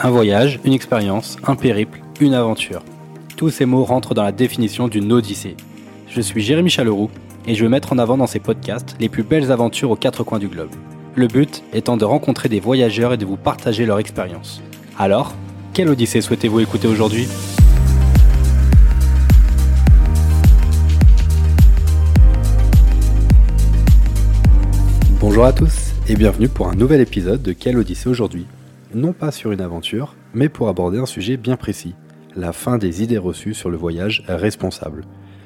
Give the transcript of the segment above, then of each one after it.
Un voyage, une expérience, un périple, une aventure. Tous ces mots rentrent dans la définition d'une odyssée. Je suis Jérémy Chaleroux et je vais mettre en avant dans ces podcasts les plus belles aventures aux quatre coins du globe. Le but étant de rencontrer des voyageurs et de vous partager leur expérience. Alors, quelle odyssée souhaitez-vous écouter aujourd'hui? Bonjour à tous et bienvenue pour un nouvel épisode de Quelle Odyssée aujourd'hui? Non pas sur une aventure, mais pour aborder un sujet bien précis, la fin des idées reçues sur le voyage responsable.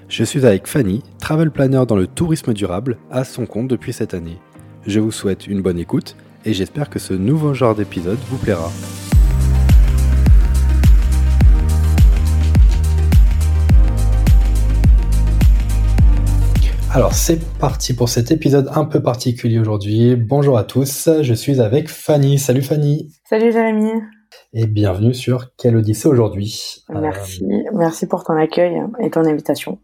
Je suis avec Fanny, travel planner dans le tourisme durable, à son compte depuis cette année. Je vous souhaite une bonne écoute et j'espère que ce nouveau genre d'épisode vous plaira. Alors c'est parti pour cet épisode un peu particulier aujourd'hui. Bonjour à tous, je suis avec Fanny. Salut Fanny. Salut Jérémy. Et bienvenue sur Quelle Odyssée aujourd'hui. Merci, merci pour ton accueil et ton invitation.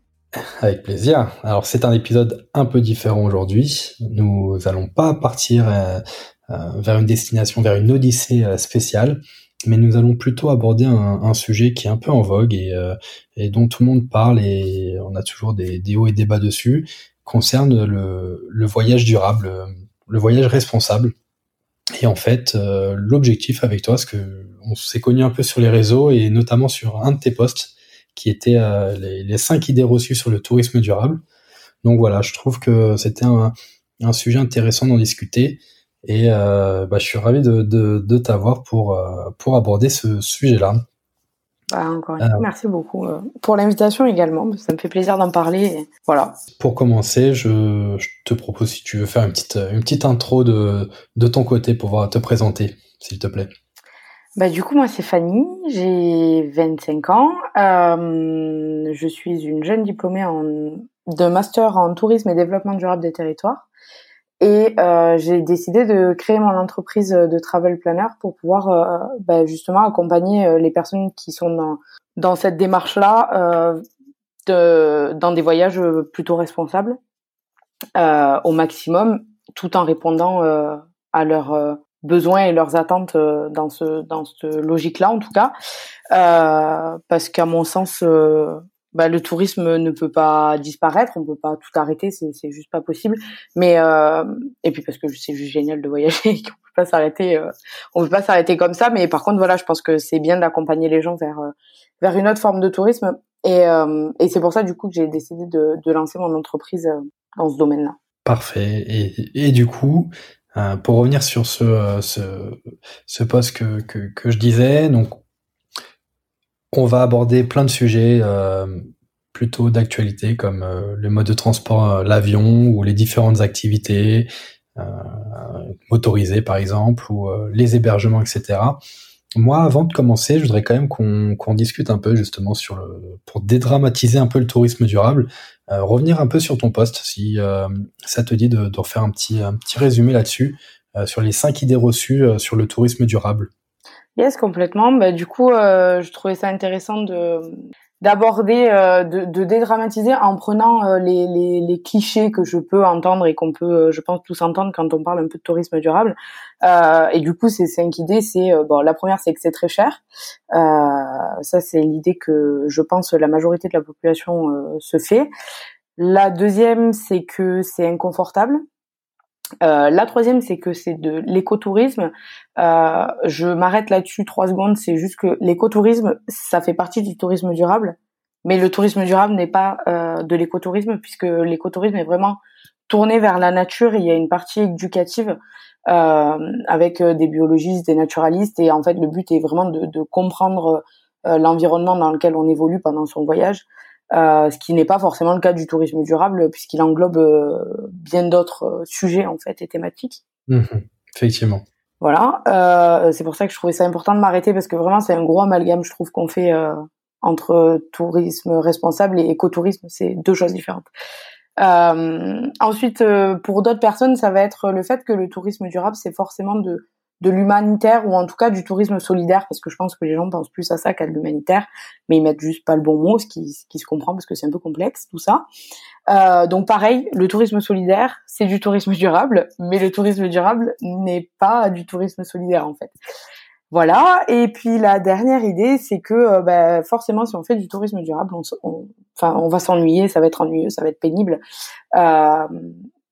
Avec plaisir. Alors c'est un épisode un peu différent aujourd'hui. Nous allons pas partir euh, euh, vers une destination, vers une odyssée euh, spéciale, mais nous allons plutôt aborder un, sujet qui est un peu en vogue et, et, dont tout le monde parle et on a toujours des, hauts et des bas dessus, concerne le, voyage durable, le voyage responsable. Et en fait, l'objectif avec toi, parce que on s'est connu un peu sur les réseaux et notamment sur un de tes posts, qui étaient euh, les, cinq idées reçues sur le tourisme durable. Donc voilà, je trouve que c'était un, sujet intéressant d'en discuter et euh, bah, je suis ravi de, de, de t'avoir pour, euh, pour aborder ce sujet-là. Bah, encore une fois, merci beaucoup pour l'invitation également. Ça me fait plaisir d'en parler. voilà. Pour commencer, je, je, te propose si tu veux faire une petite, une petite intro de, de ton côté pour te présenter, s'il te plaît. Bah, du coup, moi, c'est Fanny, j'ai 25 ans. Euh, je suis une jeune diplômée en, de master en tourisme et développement durable des territoires. Et euh, j'ai décidé de créer mon entreprise de travel planner pour pouvoir euh, bah, justement accompagner euh, les personnes qui sont dans, dans cette démarche-là euh, de, dans des voyages plutôt responsables euh, au maximum, tout en répondant à leurs besoins et leurs attentes euh, dans ce dans cette logique-là en tout cas, euh, parce qu'à mon sens, euh, bah, le tourisme ne peut pas disparaître, on peut pas tout arrêter, c'est juste pas possible. Mais euh, et puis parce que c'est juste génial de voyager, qu'on peut pas s'arrêter, euh, on peut pas s'arrêter comme ça. Mais par contre voilà, je pense que c'est bien d'accompagner les gens vers vers une autre forme de tourisme. Et, et c'est pour ça du coup que j'ai décidé de, de lancer mon entreprise dans ce domaine-là. Parfait. Et, et du coup, euh, pour revenir sur ce, euh, ce, ce poste que, que, que, je disais, donc on va aborder plein de sujets euh, plutôt d'actualité comme euh, le mode de transport, l'avion ou les différentes activités motorisées par exemple ou les hébergements, etc. Moi, avant de commencer, je voudrais quand même qu'on discute un peu justement sur le pour dédramatiser un peu le tourisme durable. Euh, revenir un peu sur ton poste, si euh, ça te dit de, de, refaire un petit, un petit résumé là-dessus, euh, sur les cinq idées reçues sur le tourisme durable. Yes, complètement. Bah, du coup, je trouvais ça intéressant de d'aborder, de, de, dédramatiser en prenant les, les, les, clichés que je peux entendre et qu'on peut, je pense, tous entendre quand on parle un peu de tourisme durable. Euh, et du coup, ces cinq idées, c'est bon, la première, c'est que c'est très cher. Euh, ça, c'est l'idée que je pense la majorité de la population euh, se fait. La deuxième, c'est que c'est inconfortable. Euh, la troisième, c'est que c'est de l'écotourisme. Euh, je m'arrête là-dessus trois secondes. C'est juste que l'écotourisme, ça fait partie du tourisme durable, mais le tourisme durable n'est pas euh, de l'écotourisme puisque l'écotourisme est vraiment tourné vers la nature. il y a une partie éducative euh, avec des biologistes, des naturalistes, et en fait, le but est vraiment de, de comprendre euh, l'environnement dans lequel on évolue pendant son voyage, euh, ce qui n'est pas forcément le cas du tourisme durable puisqu'il englobe euh, bien d'autres sujets en fait et thématiques. Mmh effectivement. Voilà, euh, c'est pour ça que je trouvais ça important de m'arrêter parce que vraiment c'est un gros amalgame je trouve qu'on fait euh, entre tourisme responsable et écotourisme, c'est deux choses différentes. Euh, ensuite, pour d'autres personnes, ça va être le fait que le tourisme durable, c'est forcément de de l'humanitaire ou en tout cas du tourisme solidaire parce que je pense que les gens pensent plus à ça qu'à l'humanitaire mais ils mettent juste pas le bon mot ce qui, qui se comprend parce que c'est un peu complexe tout ça euh, donc pareil le tourisme solidaire c'est du tourisme durable mais le tourisme durable n'est pas du tourisme solidaire en fait Voilà. Et puis la dernière idée, c'est que bah, forcément, si on fait du tourisme durable, on, enfin, on va s'ennuyer, ça va être ennuyeux, ça va être pénible. Euh,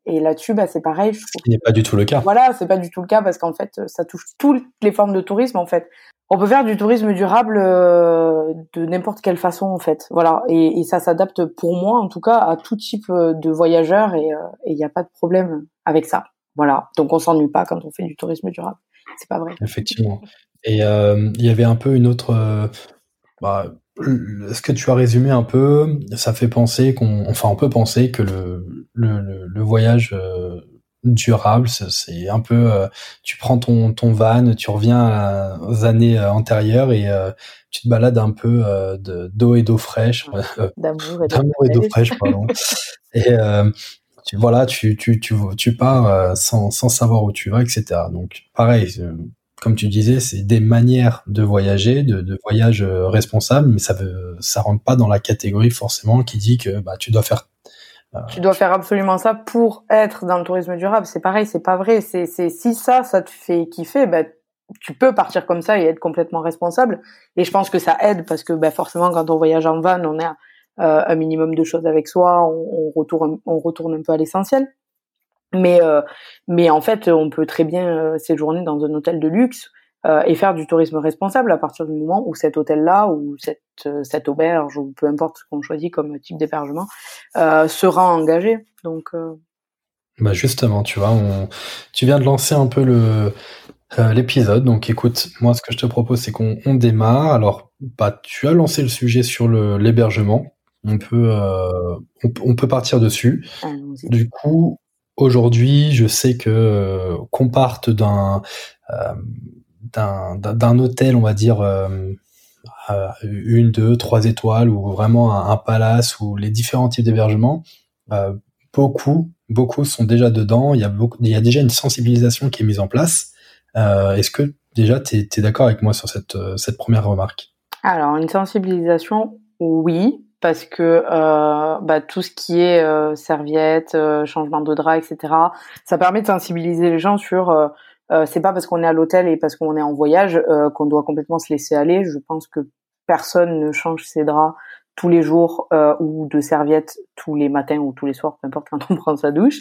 et là-dessus, bah, c'est pareil. Ce qui n'est pas du tout le cas. Voilà, c'est pas du tout le cas parce qu'en fait, ça touche toutes les formes de tourisme en fait. On peut faire du tourisme durable euh, de n'importe quelle façon en fait. Voilà, et, et ça s'adapte pour moi en tout cas à tout type euh, de voyageurs et il n'y a pas de problème avec ça. Voilà, donc on s'ennuie pas quand on fait du tourisme durable. C'est pas vrai. Effectivement. Et il y avait un peu une autre. Bah, ce que tu as résumé un peu, ça fait penser qu'on, enfin, on peut penser que le, le, le voyage euh, durable, c'est un peu, euh, tu prends ton, ton van, tu reviens aux années euh, antérieures et tu te balades un peu d'eau et d'eau fraîche, d'amour et d'eau fraîche, pardon. et tu, voilà, tu, tu, tu, tu pars sans, sans savoir où tu vas, etc. Donc, pareil, comme tu disais, c'est des manières de voyager, de, voyage euh, responsable, mais ça veut, ça rentre pas dans la catégorie forcément qui dit que bah, tu dois faire. Euh, tu dois faire absolument ça pour être dans le tourisme durable. C'est pareil, c'est pas vrai. C'est, c'est si ça, ça te fait kiffer, bah, tu peux partir comme ça et être complètement responsable. Et je pense que ça aide parce que bah, forcément, quand on voyage en van, on a euh, un minimum de choses avec soi, on retourne, on retourne un peu à l'essentiel. Mais, euh, mais en fait, on peut très bien euh, séjourner dans un hôtel de luxe euh, et faire du tourisme responsable à partir du moment où cet hôtel-là ou cette, cette auberge ou peu importe ce qu'on choisit comme type d'hébergement sera engagé. Donc, bah justement, tu vois, on, tu viens de lancer un peu le l'épisode. Donc, écoute, moi, ce que je te propose, c'est qu'on on démarre. Alors, bah, tu as lancé le sujet sur le l'hébergement. On peut, on, on, peut partir dessus. Du coup, Aujourd'hui, je sais que euh, qu'on parte d'un euh, d'un hôtel, on va dire euh, une, deux, trois étoiles ou vraiment un, palace ou les différents types d'hébergement, beaucoup, beaucoup sont déjà dedans. Il y a beaucoup, il y a déjà une sensibilisation qui est mise en place. Est-ce que déjà tu es, d'accord avec moi sur cette cette première remarque? Alors une sensibilisation, oui, parce que euh, bah, tout ce qui est euh, serviette, euh, changement de drap, etc. Ça permet de sensibiliser les gens sur. Euh, euh, c'est pas parce qu'on est à l'hôtel et parce qu'on est en voyage qu'on doit complètement se laisser aller. Je pense que personne ne change ses draps tous les jours ou de serviettes tous les matins ou tous les soirs, peu importe quand on prend sa douche.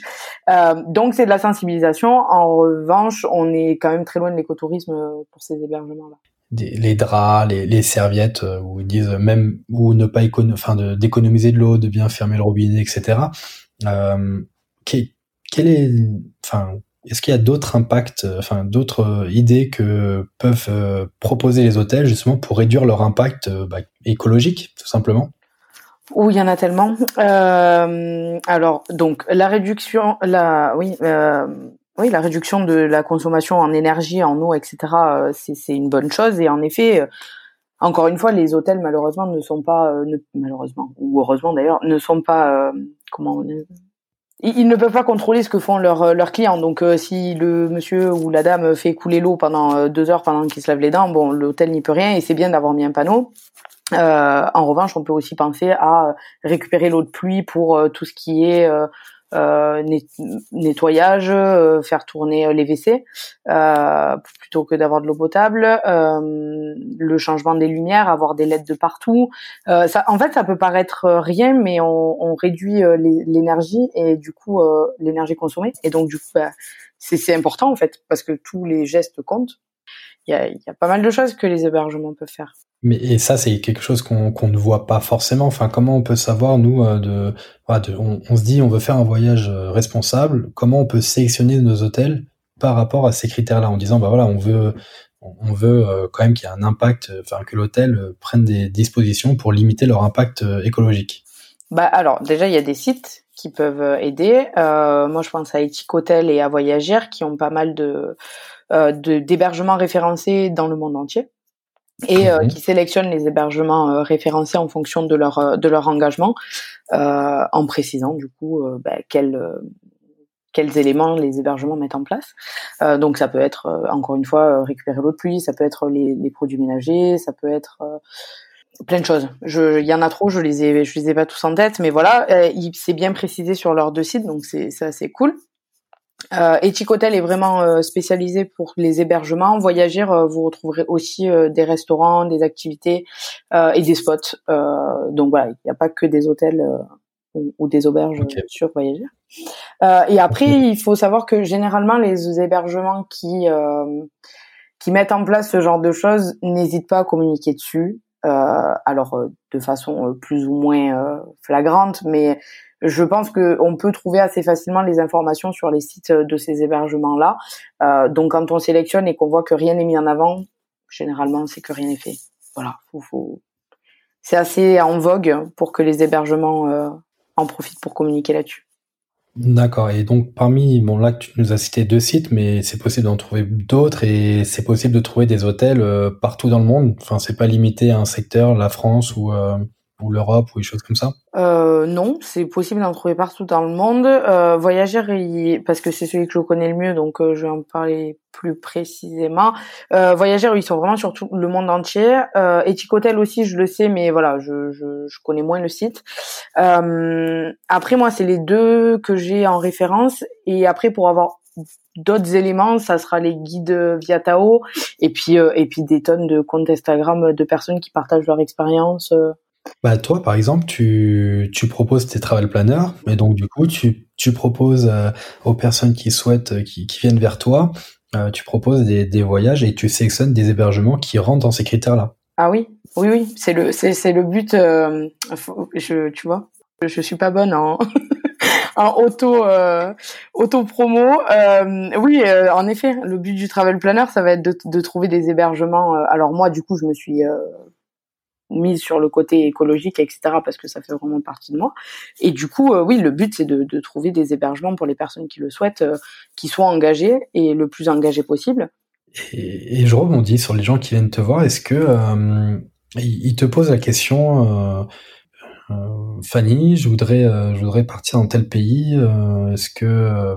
donc c'est de la sensibilisation. En revanche, on est quand même très loin de l'écotourisme pour ces hébergements-là les draps, les, les serviettes, euh, où disent même ou ne pas enfin d'économiser de l'eau, de bien fermer le robinet, etc. Euh, quel, est, enfin, est-ce qu'il y a d'autres impacts, euh, enfin d'autres euh, idées que peuvent proposer les hôtels justement pour réduire leur impact bah, écologique, tout simplement? Oui, il y en a tellement. Euh, alors, donc, la réduction, la, oui, euh, oui, la réduction de la consommation en énergie, en eau, etc., euh, c'est une bonne chose. Et en effet, euh, encore une fois, les hôtels malheureusement ne sont pas, euh, malheureusement ou heureusement d'ailleurs, ne sont pas comment ils, ne peuvent pas contrôler ce que font leurs clients. Donc, si le monsieur ou la dame fait couler l'eau pendant deux heures pendant qu'il se lave les dents, bon, l'hôtel n'y peut rien et c'est bien d'avoir mis un panneau. en revanche, on peut aussi penser à récupérer l'eau de pluie pour tout ce qui est nettoyage, euh, faire tourner euh, les WC plutôt que d'avoir de l'eau potable, le changement des lumières, avoir des LED de partout. ça, en fait, ça peut paraître rien, mais on, on réduit l'énergie et du coup l'énergie consommée. Et donc du coup, bah, c'est important en fait parce que tous les gestes comptent. Il y a, y a pas mal de choses que les hébergements peuvent faire. Mais et ça, c'est quelque chose qu'on ne voit pas forcément. Enfin, comment on peut savoir nous euh, de, on, se dit on veut faire un voyage euh, responsable. Comment on peut sélectionner nos hôtels par rapport à ces critères-là en disant bah voilà on veut on veut euh, quand même qu'il y ait un impact, enfin que l'hôtel prenne des dispositions pour limiter leur impact écologique? Bah alors déjà il y a des sites qui peuvent aider. Moi je pense à Ethic Hotel et à Voyagir qui ont pas mal de d'hébergements référencés dans le monde entier et euh, qui sélectionnent les hébergements euh, référencés en fonction de leur euh, de leur engagement, en précisant du coup bah, quels quels éléments les hébergements mettent en place. donc ça peut être encore une fois récupérer l'eau de pluie, ça peut être les, les produits ménagers, ça peut être plein de choses. Il y en a trop, je les ai je les ai pas tous en tête, mais voilà, c'est bien précisé sur leurs deux sites, donc c'est c'est assez cool. Euh, Hotel est vraiment euh, spécialisé pour les hébergements. Voyagir, euh, vous retrouverez aussi euh, des restaurants, des activités et des spots. donc voilà, il n'y a pas que des hôtels ou, des auberges sur Voyagir. et après, il faut savoir que généralement, les hébergements qui qui mettent en place ce genre de choses n'hésitent pas à communiquer dessus. alors de façon plus ou moins flagrante, mais je pense qu'on peut trouver assez facilement les informations sur les sites de ces hébergements-là. Euh, donc quand on sélectionne et qu'on voit que rien n'est mis en avant, généralement c'est que rien n'est fait. Voilà, c'est assez en vogue pour que les hébergements euh, en profitent pour communiquer là-dessus. D'accord. Et donc parmi, bon là tu nous as cité deux sites, mais c'est possible d'en trouver d'autres et c'est possible de trouver des hôtels euh, partout dans le monde. Enfin, c'est pas limité à un secteur, la France ou l'Europe ou des choses comme ça euh, Non, c'est possible d'en trouver partout dans le monde. Euh, parce que c'est celui que je connais le mieux, donc euh, je vais en parler plus précisément. Euh, Voyageurs, ils sont vraiment sur tout le monde entier. Euh, aussi, je le sais, mais voilà, je, je, je connais moins le site. Euh, après, moi, c'est les deux que j'ai en référence. Et après, pour avoir d'autres éléments, ça sera les guides via Tao et puis euh, et puis des tonnes de comptes Instagram de personnes qui partagent leur expérience bah toi, par exemple, tu, tu proposes tes travel planners, et donc du coup, tu, tu proposes euh, aux personnes qui souhaitent, euh, qui, qui viennent vers toi, euh, tu proposes des, des voyages et tu sélectionnes des hébergements qui rentrent dans ces critères-là. Ah oui, oui, oui, c'est le, c'est, le but. Euh, je, tu vois, je suis pas bonne en, en auto, euh, auto promo. oui, en effet, le but du travel planner, ça va être de, de trouver des hébergements. alors moi, du coup, je me suis mise sur le côté écologique, etc., parce que ça fait vraiment partie de moi. Et du coup, euh, oui, le but, c'est de, trouver des hébergements pour les personnes qui le souhaitent, euh, qui soient engagées et le plus engagées possible. Et, et, je rebondis sur les gens qui viennent te voir. Est-ce que euh, ils te posent la question, Fanny, je voudrais, je voudrais partir dans tel pays. Est-ce que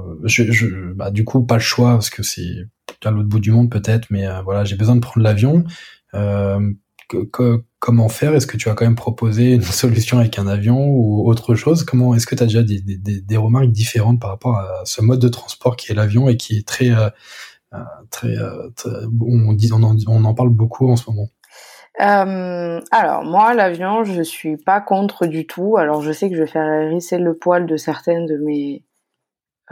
bah, du coup, pas le choix parce que c'est à l'autre bout du monde peut-être, mais voilà, j'ai besoin de prendre l'avion. Comment faire? Est-ce que tu as quand même proposé une solution avec un avion ou autre chose? Comment Est-ce que tu as déjà des, des, des, remarques différentes par rapport à ce mode de transport qui est l'avion et qui est très, euh, euh très, euh, on, dit, on, en, on en parle beaucoup en ce moment? Alors moi l'avion je suis pas contre du tout. Alors je sais que je vais faire hérisser le poil de certaines de mes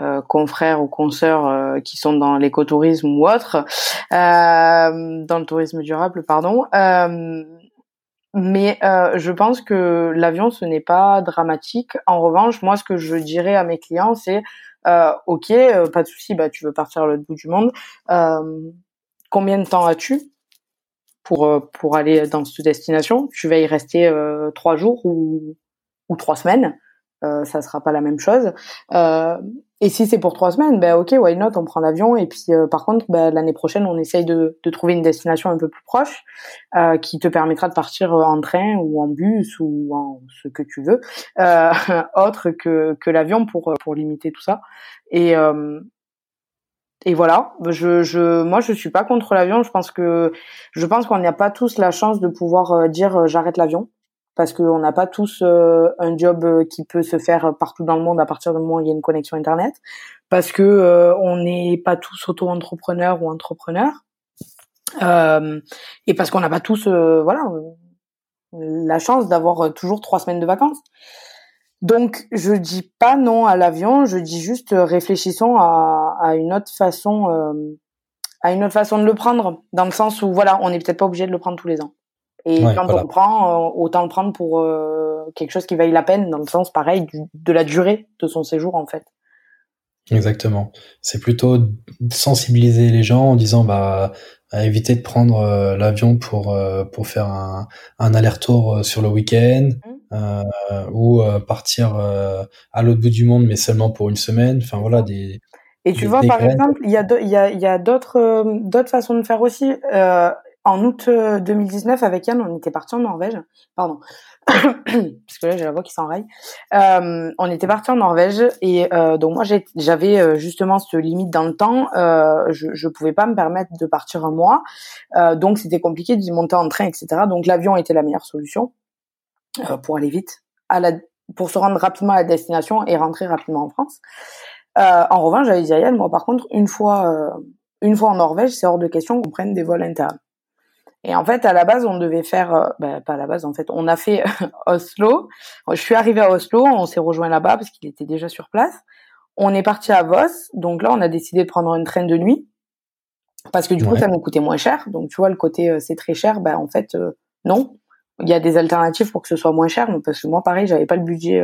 euh, confrères ou consoeurs euh, qui sont dans l'écotourisme ou autre, euh, dans le tourisme durable, pardon. mais je pense que l'avion, ce n'est pas dramatique. En revanche, moi, ce que je dirais à mes clients, c'est ok, pas de souci, bah tu veux partir à l'autre bout du monde. combien de temps as-tu pour pour aller dans cette destination? Tu vas y rester trois jours ou ou trois semaines. Euh, ça sera pas la même chose. Et si c'est pour trois semaines, ben ok, why not, on prend l'avion. Et puis euh, par contre, ben, l'année prochaine, on essaye de, de, trouver une destination un peu plus proche euh, qui te permettra de partir en train ou en bus ou en ce que tu veux, euh, autre que, que l'avion pour pour limiter tout ça. Et euh, et voilà, je, je, moi je suis pas contre l'avion. Je pense que je pense qu'on n'a pas tous la chance de pouvoir dire j'arrête l'avion parce qu'on n'a pas tous euh, un job euh, qui peut se faire partout dans le monde à partir du moment où il y a une connexion internet, parce que euh, on n'est pas tous auto-entrepreneurs ou entrepreneurs, et parce qu'on n'a pas tous, voilà, la chance d'avoir toujours trois semaines de vacances. Donc, je dis pas non à l'avion, je dis juste réfléchissons à, à une autre façon, à une autre façon de le prendre, dans le sens où voilà, on n'est peut-être pas obligé de le prendre tous les ans. Et quand on prend, euh, autant le prendre pour euh, quelque chose qui vaille la peine, dans le sens pareil du, de la durée de son séjour en fait. Exactement. C'est plutôt sensibiliser les gens en disant bah éviter de prendre euh, l'avion pour pour faire un, un aller-retour sur le week-end mmh. ou partir à l'autre bout du monde mais seulement pour une semaine. Enfin voilà des. Et tu vois par exemple il y a il y a il y a d'autres d'autres façons de faire aussi en août 2019, euh, avec Yann, on était parti en Norvège. Pardon, parce que là j'ai la voix qui s'enraille. Euh, on était parti en Norvège et euh, donc moi j'avais euh, justement ce limite dans le temps. Euh, je, je pouvais pas me permettre de partir un mois, euh, donc c'était compliqué d'y monter en train, etc. Donc l'avion était la meilleure solution pour aller vite, à la, pour se rendre rapidement à la destination et rentrer rapidement en France. En revanche, j'avais dit à Yann, moi par contre, une fois, une fois en Norvège, c'est hors de question qu'on prenne des vols internes. Et en fait, à la base, on devait faire, euh, bah, pas à la base, en fait, on a fait Oslo. Je suis arrivée à Oslo, on s'est rejoint là-bas parce qu'il était déjà sur place. On est parti à Voss, donc là, on a décidé de prendre une train de nuit parce que du coup, ça nous coûtait moins cher. Donc, tu vois, le côté c'est très cher, ben en fait, non. Il y a des alternatives pour que ce soit moins cher, parce que moi, pareil, j'avais pas le budget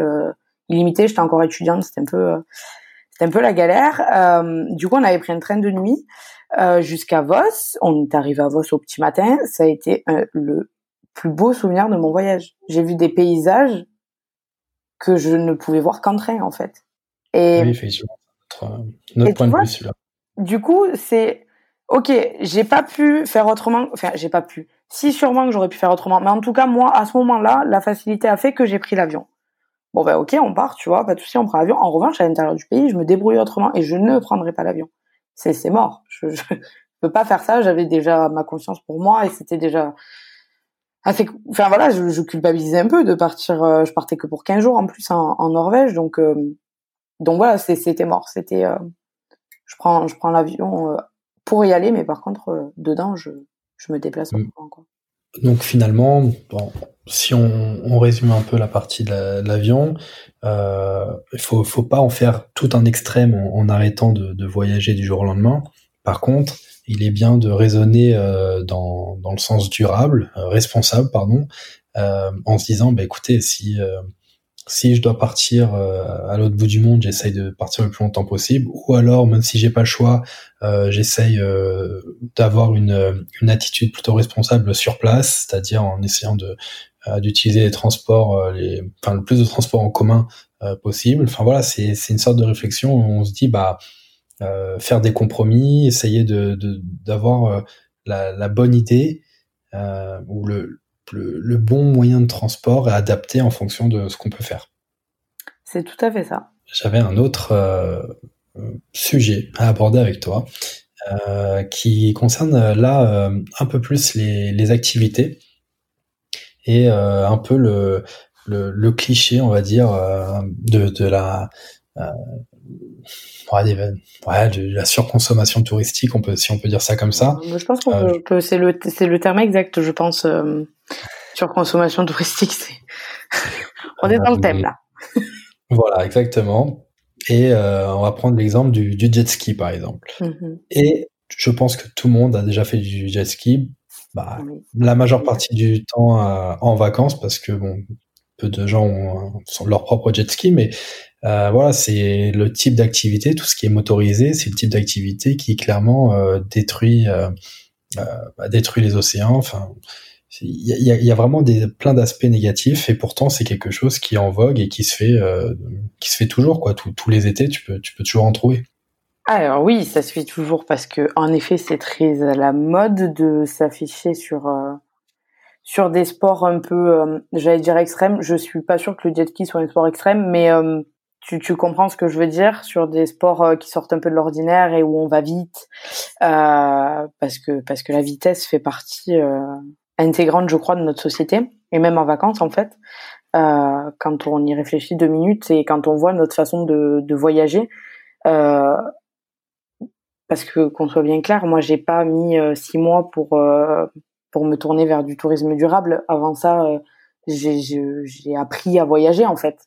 illimité, j'étais encore étudiante, c'était un peu c'était un peu la galère. Euh, du coup, on avait pris un train de nuit euh, jusqu'à Voss. On est arrivé à Voss au petit matin. Ça a été euh, le plus beau souvenir de mon voyage. J'ai vu des paysages que je ne pouvais voir qu'en train, en fait. Et, oui, effectivement. Notre, notre point de vue, celui-là. Du coup, c'est ok. J'ai pas pu faire autrement. Enfin, j'ai pas pu. Si sûrement que j'aurais pu faire autrement. Mais en tout cas, moi, à ce moment-là, la facilité a fait que j'ai pris l'avion. Bon ben ok, on part, tu vois, pas de souci, on prend l'avion. En revanche, à l'intérieur du pays, je me débrouille autrement et je ne prendrai pas l'avion. C'est c'est mort. Je, je, peux pas faire ça. J'avais déjà ma conscience pour moi et c'était déjà assez. Enfin voilà, je, je, culpabilisais un peu de partir. Euh, je partais que pour 15 jours en plus en, en Norvège, donc euh, donc voilà, c'était mort. C'était euh, je prends je prends l'avion pour y aller, mais par contre dedans, je je me déplace mmh. quoi. Donc finalement, bon, si on, résume un peu la partie de l'avion, euh, il faut, faut pas en faire tout un extrême en, arrêtant de, voyager du jour au lendemain. Par contre, il est bien de raisonner euh, dans, le sens durable, euh, responsable, pardon, euh, en se disant, bah, écoutez, si euh, si je dois partir euh, à l'autre bout du monde, j'essaye de partir le plus longtemps possible. Ou alors, même si j'ai pas le choix, euh, j'essaye euh, d'avoir une attitude plutôt responsable sur place, c'est-à-dire en essayant de d'utiliser les transports, les, enfin le plus de transports en commun possible. Enfin voilà, c'est une sorte de réflexion où on se dit bah faire des compromis, essayer de d'avoir la, la bonne idée ou le le, bon moyen de transport est adapté en fonction de ce qu'on peut faire. C'est tout à fait ça. J'avais un autre euh, sujet à aborder avec toi euh, qui concerne euh, là un peu plus les, activités et un peu le, le, cliché, on va dire, de, de la de la surconsommation touristique, on peut, si on peut dire ça comme ça. Je pense que c'est le, c'est le terme exact, je pense. Sur consommation touristique, c'est on est dans le thème là. voilà, exactement. Et euh, on va prendre l'exemple du, jet ski par exemple. Mm-hmm. Et je pense que tout le monde a déjà fait du jet ski. Bah, La majeure partie du temps euh, en vacances parce que bon, peu de gens ont, leur propre jet ski, mais euh, voilà, c'est le type d'activité, tout ce qui est motorisé, c'est le type d'activité qui clairement détruit bah, détruit les océans. Enfin, il y a, y a, vraiment des, plein d'aspects négatifs et pourtant c'est quelque chose qui est en vogue et qui se fait euh, qui se fait toujours quoi. Tous les étés tu peux tu peux toujours en trouver alors oui ça se toujours parce que en effet c'est très à la mode de s'afficher sur euh, sur des sports un peu euh, j'allais dire extrêmes je suis pas sûr que le jet ski soit un sport extrême mais tu, tu comprends ce que je veux dire sur des sports qui sortent un peu de l'ordinaire et où on va vite parce que parce que la vitesse fait partie intégrante, je crois, de notre société, et même en vacances, en fait. Euh, quand on y réfléchit deux minutes et quand on voit notre façon de, de voyager, euh, parce que qu'on soit bien clair, moi j'ai pas mis euh, six mois pour euh, pour me tourner vers du tourisme durable. Avant ça, euh, j'ai appris à voyager en fait.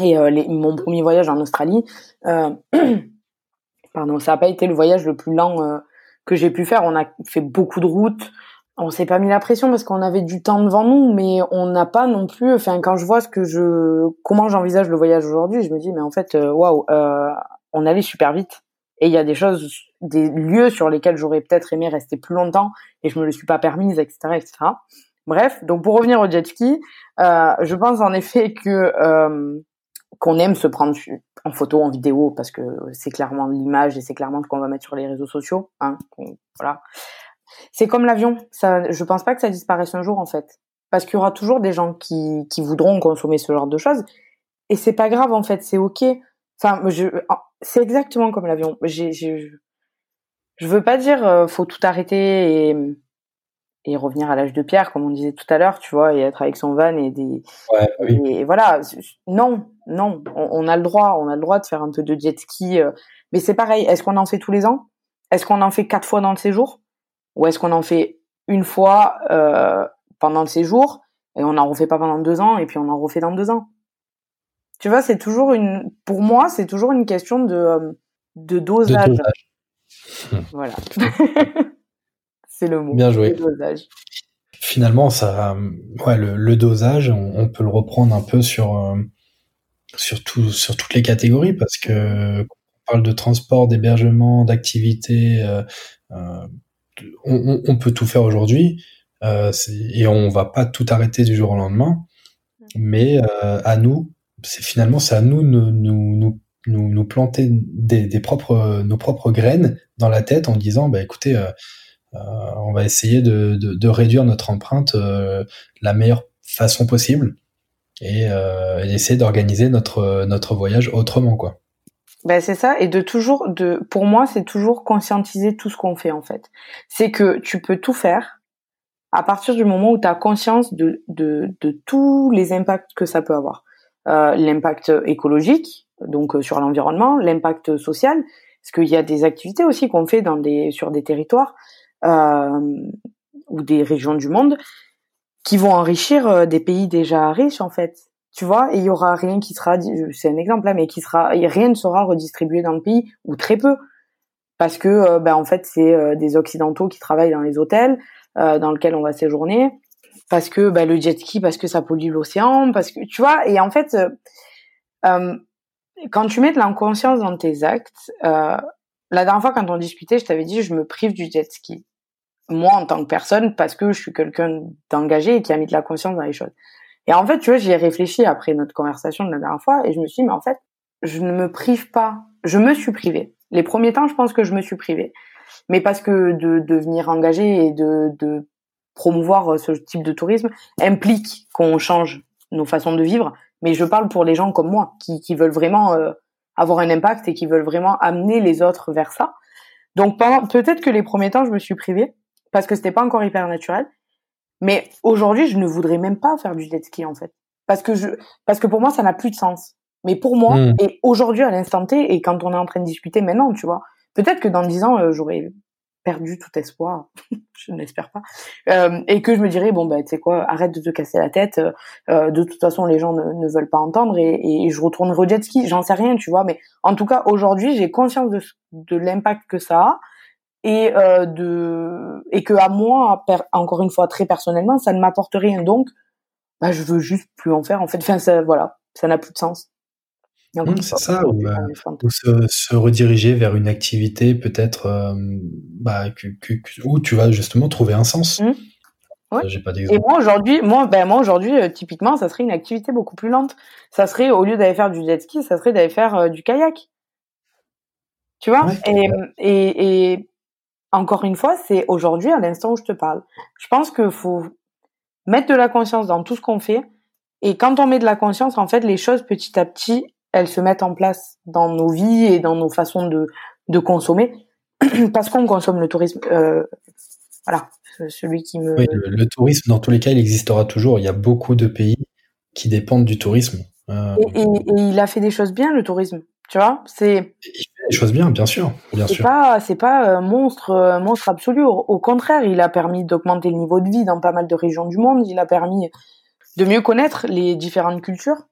Et les, mon premier voyage en Australie, pardon, ça a pas été le voyage le plus lent que j'ai pu faire. On a fait beaucoup de routes on s'est pas mis la pression parce qu'on avait du temps devant nous, mais on n'a pas non plus. Enfin, quand je vois ce que je, comment j'envisage le voyage aujourd'hui, je me dis mais en fait, waouh, on allait super vite. Et il y a des choses, des lieux sur lesquels j'aurais peut-être aimé rester plus longtemps et je me le suis pas permise, etc., etc. Bref, donc pour revenir au jet ski, euh, je pense en effet que qu'on aime se prendre en photo, en vidéo, parce que c'est clairement l'image et c'est clairement ce qu'on va mettre sur les réseaux sociaux. Hein, voilà. C'est comme l'avion. Ça, je pense pas que ça disparaisse un jour en fait, parce qu'il y aura toujours des gens qui, qui voudront consommer ce genre de choses, et c'est pas grave en fait, c'est ok. Enfin, je, c'est exactement comme l'avion. J'ai, je veux pas dire euh, faut tout arrêter et et revenir à l'âge de pierre, comme on disait tout à l'heure, tu vois, et être avec son van et des. Ouais, bah oui. Et voilà, non, non, on, a le droit, on a le droit de faire un peu de jet ski, euh, mais c'est pareil. Est-ce qu'on en fait tous les ans? Est-ce qu'on en fait quatre fois dans le séjour? Ou est-ce qu'on en fait une fois euh, pendant le séjour et on n'en refait pas pendant deux ans et puis on en refait dans deux ans? Tu vois, c'est toujours une, pour moi, c'est toujours une question de euh, de dosage. De dosage. Voilà. c'est le mot. Bien joué. dosage. Finalement, ça, ouais, le, dosage, on, peut le reprendre un peu sur, euh, sur, tout, sur toutes les catégories parce que on parle de transport, d'hébergement, d'activité, euh, euh, on, on, peut tout faire aujourd'hui et on va pas tout arrêter du jour au lendemain. Mais à nous, c'est finalement c'est à nous nous, nous, nous, planter des, propres, nos propres graines dans la tête en disant bah écoutez euh, on va essayer de, de, réduire notre empreinte euh, la meilleure façon possible et, euh, essayer d'organiser notre notre voyage autrement quoi. Ben c'est ça et de toujours de pour moi c'est toujours conscientiser tout ce qu'on fait en fait. C'est que tu peux tout faire à partir du moment où tu as conscience de, de, de tous les impacts que ça peut avoir. Euh, l'impact écologique, donc sur l'environnement, l'impact social, parce qu'il y a des activités aussi qu'on fait dans des sur des territoires euh, ou des régions du monde qui vont enrichir euh, des pays déjà riches en fait. Tu vois, et il y aura rien qui sera, c'est un exemple là, mais qui sera, rien ne sera redistribué dans le pays ou très peu, parce que euh, ben en fait c'est des occidentaux qui travaillent dans les hôtels dans lesquels on va séjourner, parce que ben, le jet ski, parce que ça pollue l'océan, parce que tu vois, et en fait quand tu mets de l'inconscience dans tes actes, la dernière fois quand on discutait, je t'avais dit je me prive du jet ski moi en tant que personne parce que je suis quelqu'un d'engagé et qui a mis de la conscience dans les choses. Et en fait, tu vois, j'y ai réfléchi après notre conversation de la dernière fois et je me suis dit, mais en fait, je ne me prive pas. Je me suis privée. Les premiers temps, je pense que je me suis privée. Mais parce que de devenir engagé et de, de promouvoir ce type de tourisme implique qu'on change nos façons de vivre. Mais je parle pour les gens comme moi qui, qui veulent vraiment euh, avoir un impact et qui veulent vraiment amener les autres vers ça. Donc peut-être que les premiers temps, je me suis privée parce que c'était pas encore hyper naturel. Mais aujourd'hui, je ne voudrais même pas faire du jet ski en fait, parce que je, parce que pour moi, ça n'a plus de sens. Mais pour moi, hmm. et aujourd'hui à l'instant T, et quand on est en train de discuter maintenant, tu vois, peut-être que dans dix ans, euh, j'aurais perdu tout espoir, je n'espère pas, euh, et que je me dirais bon bah tu sais quoi, arrête de te casser la tête, euh, de toute façon les gens ne, veulent pas entendre et, je retournerai au jet ski, j'en sais rien, tu vois, mais en tout cas aujourd'hui j'ai conscience de, de l'impact que ça a et euh, de et que à moi encore une fois très personnellement ça ne m'apporte rien. Donc bah je veux juste plus en faire en fait. Enfin ça voilà. Ça n'a plus de sens mmh, c'est ça ou, se, rediriger vers une activité peut-être euh, bah, où tu vas justement trouver un sens mmh. ouais. j'ai pas et moi aujourd'hui moi ben moi aujourd'hui typiquement ça serait une activité beaucoup plus lente ça serait au lieu d'aller faire du jet ski ça serait d'aller faire du kayak tu vois? Et, et, et encore une fois, c'est aujourd'hui, à l'instant où je te parle. Je pense qu'il faut mettre de la conscience dans tout ce qu'on fait. Et quand on met de la conscience, en fait, les choses petit à petit, elles se mettent en place dans nos vies et dans nos façons de, de consommer. Parce qu'on consomme le tourisme. Euh, voilà, celui qui me. Oui, le, tourisme, dans tous les cas, il existera toujours. Il y a beaucoup de pays qui dépendent du tourisme. Euh, et, il a fait des choses bien, le tourisme. Tu vois, c'est. Il fait des choses bien, bien sûr, bien sûr. Pas, c'est pas monstre, euh, monstre absolu. Au, contraire, il a permis d'augmenter le niveau de vie dans pas mal de régions du monde. Il a permis de mieux connaître les différentes cultures.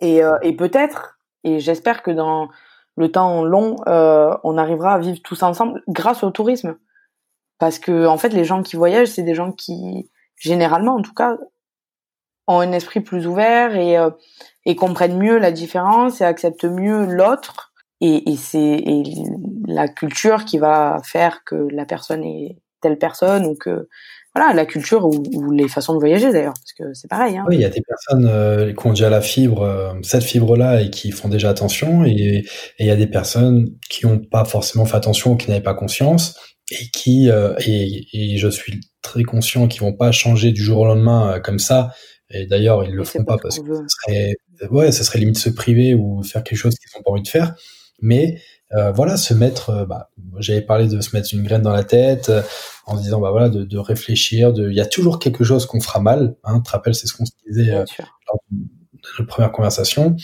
Et, euh, et peut-être, et j'espère que dans le temps long, euh, on arrivera à vivre tous ensemble grâce au tourisme. Parce que en fait, les gens qui voyagent, c'est des gens qui, généralement, en tout cas, ont un esprit plus ouvert et, euh, et comprennent mieux la différence et acceptent mieux l'autre. Et, et c'est la culture qui va faire que la personne est telle personne ou que voilà la culture ou, les façons de voyager d'ailleurs parce que c'est pareil. Hein. Oui, il y a des personnes euh, qui ont déjà la fibre, euh, cette fibre-là et qui font déjà attention, et il y a des personnes qui n'ont pas forcément fait attention ou qui n'avaient pas conscience et qui et, et, je suis très conscient qu'ils vont pas changer du jour au lendemain comme ça et d'ailleurs, ils le font pas, parce que ce serait, ouais, ça serait limite se priver ou faire quelque chose qu'ils n'ont pas envie de faire. Mais euh, voilà, se mettre, bah, j'avais parlé de se mettre une graine dans la tête, en se disant, bah voilà, de, de réfléchir, de, il y a toujours quelque chose qu'on fera mal, hein, tu te rappelles, c'est ce qu'on se disait lors de notre première conversation,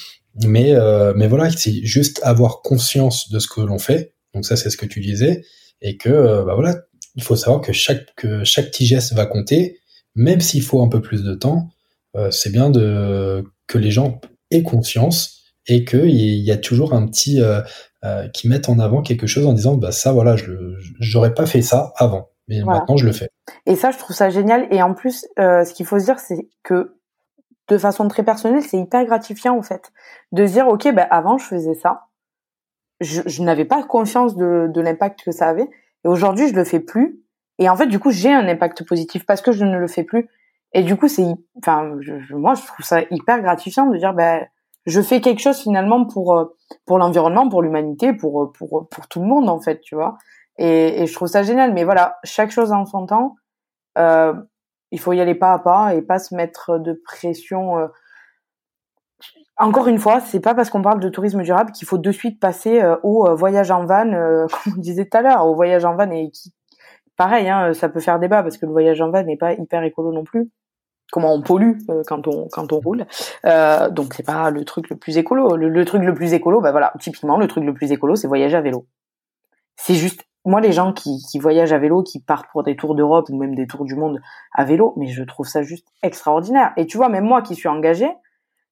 mais, mais voilà, c'est juste avoir conscience de ce que l'on fait, donc ça, c'est ce que tu disais, et que, bah voilà, il faut savoir que chaque, que chaque petit geste va compter, même s'il faut un peu plus de temps, euh, c'est bien de que les gens aient conscience et qu'il y a toujours un petit euh, euh, qui mette en avant quelque chose en disant bah ça voilà je j'aurais pas fait ça avant mais maintenant je le fais. Et ça je trouve ça génial. Et en plus ce qu'il faut se dire c'est que de façon très personnelle c'est hyper gratifiant en fait de se dire ok ben avant je faisais ça. Je, je n'avais pas conscience de, de l'impact que ça avait. Et aujourd'hui je le fais plus. Et en fait du coup j'ai un impact positif parce que je ne le fais plus. Et du coup, c'est, enfin, moi, je trouve ça hyper gratifiant de dire, ben, je fais quelque chose finalement pour euh, pour l'environnement, pour l'humanité, pour euh, pour pour tout le monde en fait, tu vois. Et, et je trouve ça génial. Mais voilà, chaque chose en son temps. Euh, il faut y aller pas à pas et pas se mettre de pression. Euh. Encore une fois, c'est pas parce qu'on parle de tourisme durable qu'il faut de suite passer au voyage en van, comme on disait tout à l'heure, au voyage en van et qui, pareil, hein, ça peut faire débat parce que le voyage en van n'est pas hyper écolo non plus comment on pollue euh, quand on quand on roule. Euh, donc c'est pas le truc le plus écolo. Le, truc le plus écolo, bah voilà, typiquement le truc le plus écolo, c'est voyager à vélo. C'est juste moi les gens qui, qui voyagent à vélo, qui partent pour des tours d'Europe ou même des tours du monde à vélo, mais je trouve ça juste extraordinaire. Et tu vois, même moi qui suis engagée,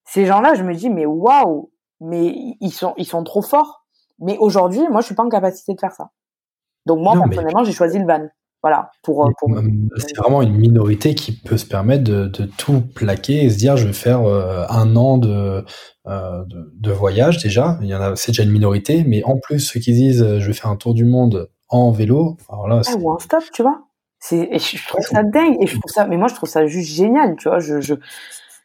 ces gens-là, je me dis mais waouh, mais ils sont ils sont trop forts. Mais aujourd'hui, moi je suis pas en capacité de faire ça. Donc moi personnellement, j'ai choisi le van. Voilà, pour, euh, C'est vraiment une minorité qui peut se permettre de, tout plaquer et se dire je vais faire euh, un an euh, de, de, voyage déjà. Il y en a, c'est déjà une minorité, mais en plus ceux qui disent je vais faire un tour du monde en vélo, alors là, ou en stop, tu vois. C'est, je trouve ça dingue et je trouve ça, mais moi je trouve ça juste génial, tu vois. Je, je,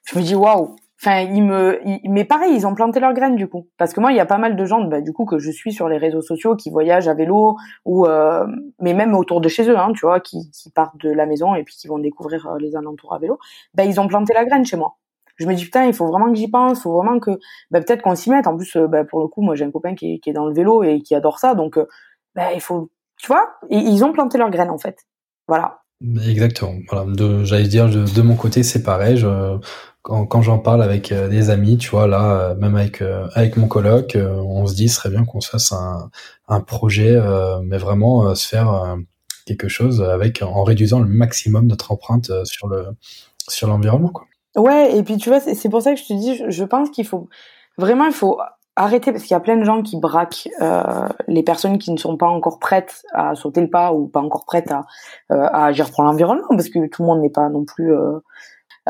je me dis waouh, Enfin, ils me, mais pareil, ils ont planté leurs graines du coup. Parce que moi, il y a pas mal de gens, bah, du coup, que je suis sur les réseaux sociaux, qui voyagent à vélo ou, euh, mais même autour de chez eux, hein, tu vois, qui, qui partent de la maison et puis qui vont découvrir euh, les alentours à vélo. Bah, ils ont planté la graine chez moi. Je me dis putain, il faut vraiment que j'y pense, faut vraiment que, bah, peut-être qu'on s'y mette. En plus, euh, bah, pour le coup, moi, j'ai un copain qui est, qui est dans le vélo et qui adore ça, donc, bah, il faut, tu vois, ils ont planté leurs graines en fait. Voilà. Exactement. Voilà. J'allais dire de, de, mon côté, c'est pareil. Je, quand, j'en parle avec euh, des amis, tu vois, là, euh, même avec euh, avec mon coloc, on se dit, ce serait bien qu'on se fasse un, un projet, mais vraiment se faire quelque chose avec en réduisant le maximum notre empreinte sur le sur l'environnement, quoi. Ouais, et puis tu vois, c'est pour ça que je te dis, je, pense qu'il faut vraiment, il faut arrêter parce qu'il y a plein de gens qui braquent les personnes qui ne sont pas encore prêtes à sauter le pas ou pas encore prêtes à, à agir pour l'environnement parce que tout le monde n'est pas non plus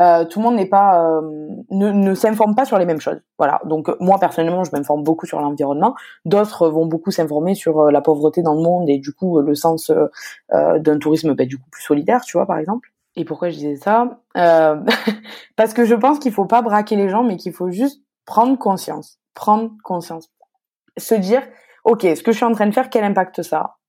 euh, tout le monde n'est pas euh, ne, ne s'informe pas sur les mêmes choses. Voilà. Donc moi personnellement, je m'informe beaucoup sur l'environnement. D'autres vont beaucoup s'informer sur euh, la pauvreté dans le monde et du coup le sens d'un tourisme bah, du coup plus solidaire, tu vois par exemple. Et pourquoi je disais ça? Parce que je pense qu'il faut pas braquer les gens, mais qu'il faut juste prendre conscience, prendre conscience, se dire, ok, ce que je suis en train de faire, quel impact ça a?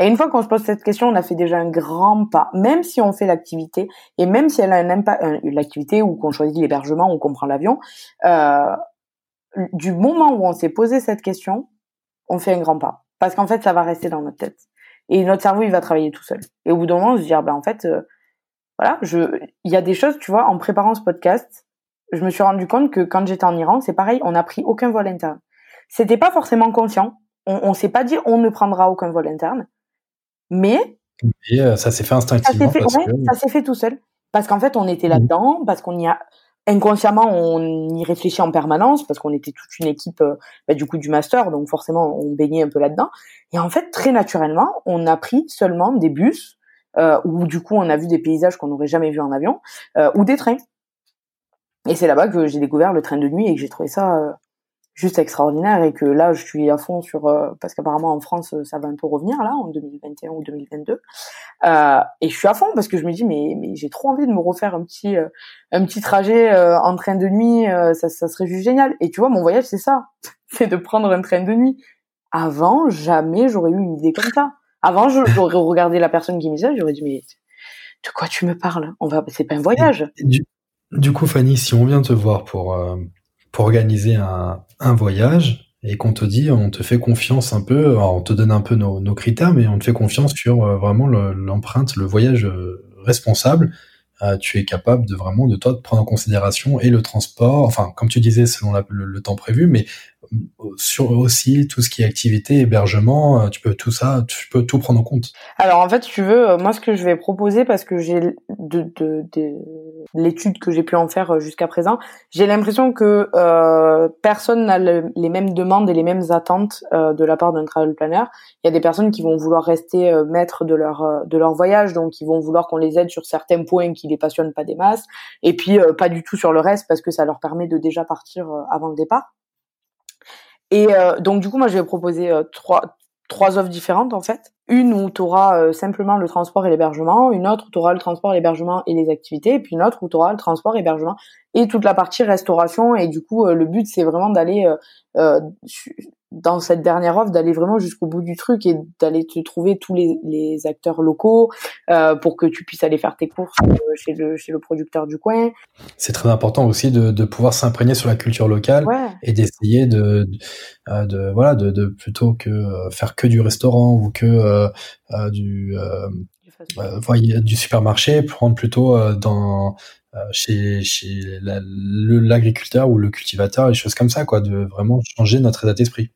Et une fois qu'on se pose cette question, on a fait déjà un grand pas. Même si on fait l'activité et même si elle a un impact, euh, l'activité ou qu'on choisit l'hébergement ou qu'on prend l'avion, euh, du moment où on s'est posé cette question, on fait un grand pas. Parce qu'en fait, ça va rester dans notre tête. Et notre cerveau, il va travailler tout seul. Et au bout d'un moment, on se dire, ben en fait, euh, voilà, je, il y a des choses, tu vois, en préparant ce podcast, je me suis rendu compte que quand j'étais en Iran, c'est pareil, on n'a pris aucun vol interne. C'était pas forcément conscient. On, on s'est pas dit on ne prendra aucun vol interne. Mais et euh, ça s'est fait instinctivement. Ça s'est fait, tout seul. Parce qu'en fait, on était mmh. là-dedans, parce qu'on y a inconsciemment, on y réfléchit en permanence, parce qu'on était toute une équipe euh, bah, du coup du master, donc forcément, on baignait un peu là-dedans. Et en fait, très naturellement, on a pris seulement des bus, euh, où du coup, on a vu des paysages qu'on n'aurait jamais vus en avion, ou des trains. Et c'est là-bas que j'ai découvert le train de nuit et que j'ai trouvé ça juste extraordinaire et que là je suis à fond sur euh, parce qu'apparemment en France ça va un peu revenir là en 2021 ou 2022 euh, et je suis à fond parce que je me dis mais mais j'ai trop envie de me refaire un petit euh, un petit trajet en train de nuit ça, ça serait juste génial. Et tu vois mon voyage c'est ça. C'est de prendre un train de nuit. Avant jamais j'aurais eu une idée comme ça. Avant j'aurais regardé la personne qui me disait j'aurais dit mais de quoi tu me parles? On va c'est pas un voyage. Du, coup Fanny si on vient te voir pour pour organiser un, un voyage, et qu'on te dit, on te fait confiance un peu, on te donne un peu nos, nos critères, mais on te fait confiance sur euh, vraiment l'empreinte, le, voyage euh, responsable. Euh, tu es capable de vraiment de toi de prendre en considération et le transport, enfin comme tu disais selon le, temps prévu, mais sur aussi tout ce qui est activité, hébergement, euh, tu peux tout ça, tu peux tout prendre en compte. Alors en fait, tu veux, euh, moi ce que je vais proposer parce que j'ai de, de, de l'étude que j'ai pu en faire euh, jusqu'à présent, j'ai l'impression que euh, personne n'a les mêmes demandes et les mêmes attentes euh, de la part d'un travel planner. Il y a des personnes qui vont vouloir rester maîtres de leur de leur voyage, donc ils vont vouloir qu'on les aide sur certains points qui les passionnent pas des masses, et puis pas du tout sur le reste parce que ça leur permet de déjà partir avant le départ. Et euh, donc du coup, moi, je vais proposer euh, trois trois offres différentes en fait. Une où tu auras euh, simplement le transport et l'hébergement, une autre où tu auras le transport, l'hébergement et les activités, et puis une autre où tu auras le transport, hébergement et toute la partie restauration. Et du coup, le but c'est vraiment d'aller dans cette dernière offre d'aller vraiment jusqu'au bout du truc et d'aller te trouver tous les, les acteurs locaux euh, pour que tu puisses aller faire tes courses euh, chez le chez le producteur du coin. C'est très important aussi de, de pouvoir s'imprégner sur la culture locale et d'essayer de, de, de voilà de, de, plutôt que euh, faire que du restaurant ou que euh, euh du euh, du supermarché prendre plutôt dans chez chez l'agriculteur ou le cultivateur et choses comme ça quoi de vraiment changer notre état d'esprit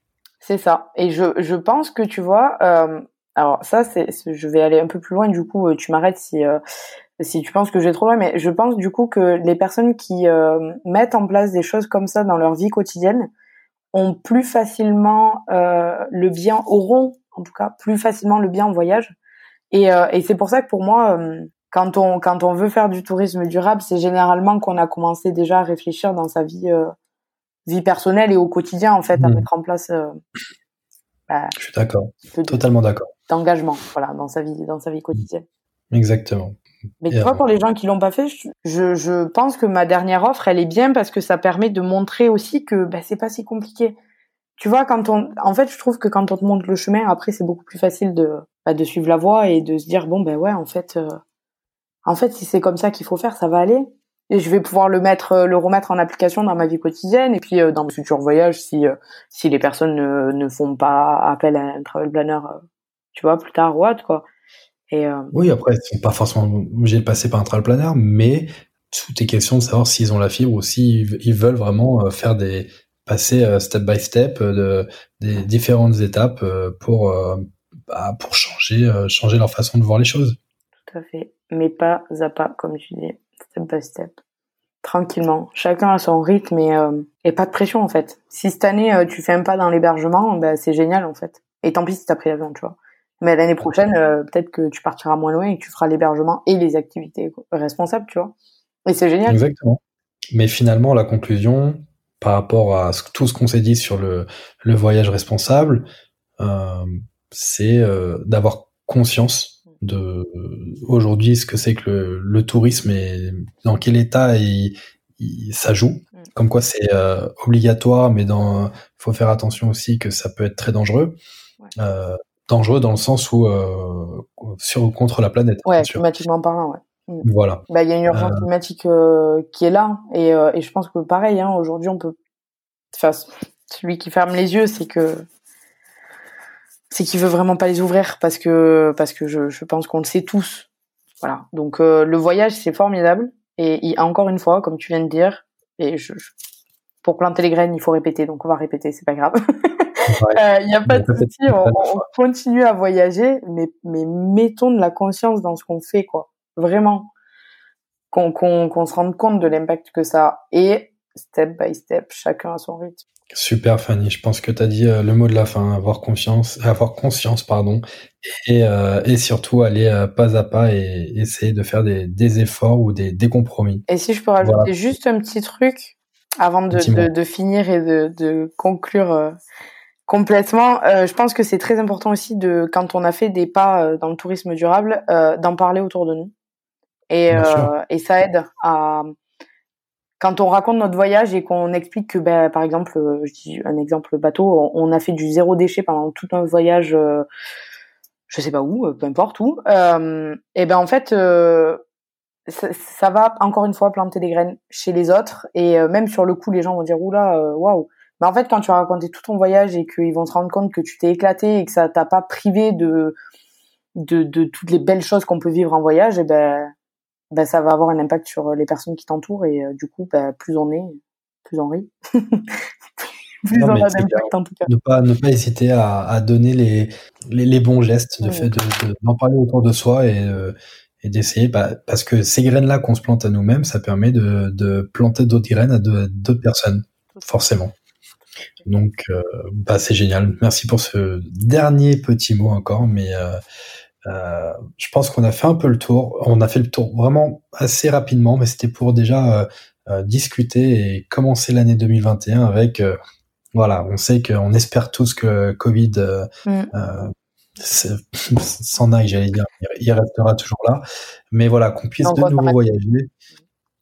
c'est ça. Et je, je pense que tu vois, euh, alors ça, c'est, je vais aller un peu plus loin. Du coup, euh, tu m'arrêtes si euh, si tu penses que je vais trop loin. Mais je pense du coup que les personnes qui euh, mettent en place des choses comme ça dans leur vie quotidienne ont plus facilement le bien, auront en tout cas plus facilement le bien en voyage. Et, et c'est pour ça que pour moi, quand on quand on veut faire du tourisme durable, c'est généralement qu'on a commencé déjà à réfléchir dans sa vie vie personnelle et au quotidien en fait à mmh. mettre en place. Euh, bah, je suis d'accord, totalement d'accord. D'engagement, voilà, dans sa vie, dans sa vie quotidienne. Exactement. Mais tu vois, pour les gens qui l'ont pas fait, je, je pense que ma dernière offre, elle est bien parce que ça permet de montrer aussi que bah, c'est pas si compliqué. Tu vois, quand on, en fait, je trouve que quand on te montre le chemin, après, c'est beaucoup plus facile de, bah, de suivre la voie et de se dire bon ben ouais, en fait, euh, en fait, si c'est comme ça qu'il faut faire, ça va aller. Et je vais pouvoir le mettre euh, le remettre en application dans ma vie quotidienne et puis euh, dans mes futurs voyages si euh, si les personnes ne, ne font pas appel à un travel planner tu vois plus tard ou autre quoi. Et oui après ils sont pas forcément obligés de passer par un travel planner mais tout est question de savoir s'ils ont la fibre ou s'ils ils veulent vraiment faire des passer step by step de des différentes étapes pour bah, pour changer changer leur façon de voir les choses. Tout à fait mais pas à pas comme tu dis step by step. Tranquillement. Chacun a son rythme et, euh, pas de pression en fait. Si cette année euh, tu fais un pas dans l'hébergement, ben, c'est génial en fait. Et tant pis si t'as pris l'avion, tu vois. Mais l'année prochaine, euh, peut-être que tu partiras moins loin et que tu feras l'hébergement et les activités responsables, tu vois. Et c'est génial. Exactement. Mais finalement, la conclusion, par rapport à tout ce qu'on s'est dit sur le, voyage responsable, c'est d'avoir conscience de aujourd'hui ce que c'est que le, le, tourisme et dans quel état il, ça joue. Mm. Comme quoi c'est euh, obligatoire, mais dans faut faire attention aussi que ça peut être très dangereux. Euh, dangereux dans le sens où euh, sur contre la planète. Ouais, climatiquement parlant, ouais. Mm. Voilà. Bah il y a une urgence climatique qui est là et, et je pense que pareil, hein, aujourd'hui on peut, enfin celui qui ferme les yeux, c'est que c'est qu'il veut vraiment pas les ouvrir parce que parce que je, je pense qu'on le sait tous. Voilà. Donc euh, le voyage c'est formidable et encore une fois, comme tu viens de dire, et je, pour planter les graines il faut répéter, donc on va répéter, c'est pas grave. Il euh, y a pas de souci, on, on, continue à voyager, mais mais mettons de la conscience dans ce qu'on fait quoi, vraiment, qu'on qu'on qu'on se rende compte de l'impact que ça a et step by step, chacun à son rythme. Super Fanny, je pense que tu as dit euh, le mot de la fin, avoir confiance, avoir conscience pardon, et, euh, et surtout aller euh, pas à pas et essayer de faire des, des efforts ou des, des, compromis. Et si je peux rajouter juste un petit truc avant de, de, de finir et de, de conclure complètement, je pense que c'est très important aussi de quand on a fait des pas dans le tourisme durable, d'en parler autour de nous. Et, et ça aide à quand on raconte notre voyage et qu'on explique que, ben, par exemple, euh, je dis un exemple bateau, on, a fait du zéro déchet pendant tout un voyage, euh, je sais pas où, euh, peu importe où, et ben en fait, ça, va encore une fois planter des graines chez les autres et même sur le coup, les gens vont dire oula, waouh, Mais en fait, quand tu as raconté tout ton voyage et qu'ils vont se rendre compte que tu t'es éclaté et que ça t'a pas privé de, de, toutes les belles choses qu'on peut vivre en voyage, et ben, ben ça va avoir un impact sur les personnes qui t'entourent et du coup, ben, plus on est, plus on rit. plus on a d'impact en tout cas. Ne pas, ne pas hésiter à, à donner les, les, les, bons gestes, de fait d'en de, parler autour de soi et, et d'essayer, bah, parce que ces graines-là qu'on se plante à nous-mêmes, ça permet de, de planter d'autres graines à d'autres personnes, forcément. Donc, euh, bah, c'est génial. Merci pour ce dernier petit mot encore, mais euh, euh, je pense qu'on a fait un peu le tour. On a fait le tour vraiment assez rapidement, mais c'était pour déjà discuter et commencer l'année 2021 avec voilà, on sait qu'on espère tous que Covid mm s'en aille, j'allais dire, il restera toujours là. Mais voilà, qu'on puisse de nouveau voyager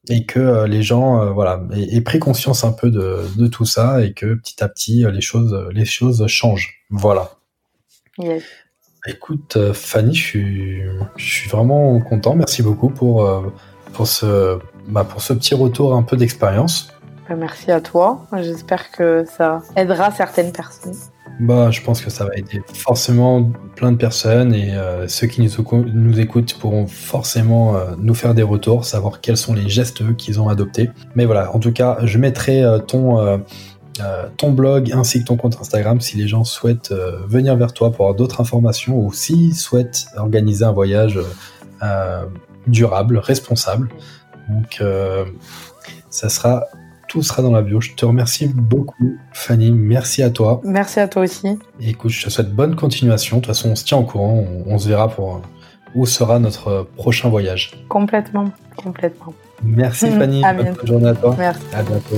et que euh, les gens, euh, voilà, aient, pris conscience un peu de, de, tout ça et que petit à petit euh, les choses, les choses changent. Voilà. Écoute, Fanny, je suis, je suis vraiment content. Merci beaucoup pour, pour, ce, bah, pour ce petit retour un peu d'expérience. Bah, merci à toi. J'espère que ça aidera certaines personnes. Bah, je pense que ça va aider forcément plein de personnes et euh, ceux qui nous, nous, écoutent pourront forcément euh, nous faire des retours, savoir quels sont les gestes qu'ils ont adoptés. Mais voilà, en tout cas, je mettrai euh, ton, ton blog ainsi que ton compte Instagram si les gens souhaitent venir vers toi pour avoir d'autres informations ou s'ils souhaitent organiser un voyage durable, responsable. Donc, ça sera tout sera dans la bio. Je te remercie beaucoup, Fanny. Merci à toi. Merci à toi aussi. écoute, je te souhaite bonne continuation. De toute façon, on se tient au courant. On, se verra pour où sera notre prochain voyage. Complètement, complètement. Merci Fanny. bonne journée à toi. Merci. À bientôt.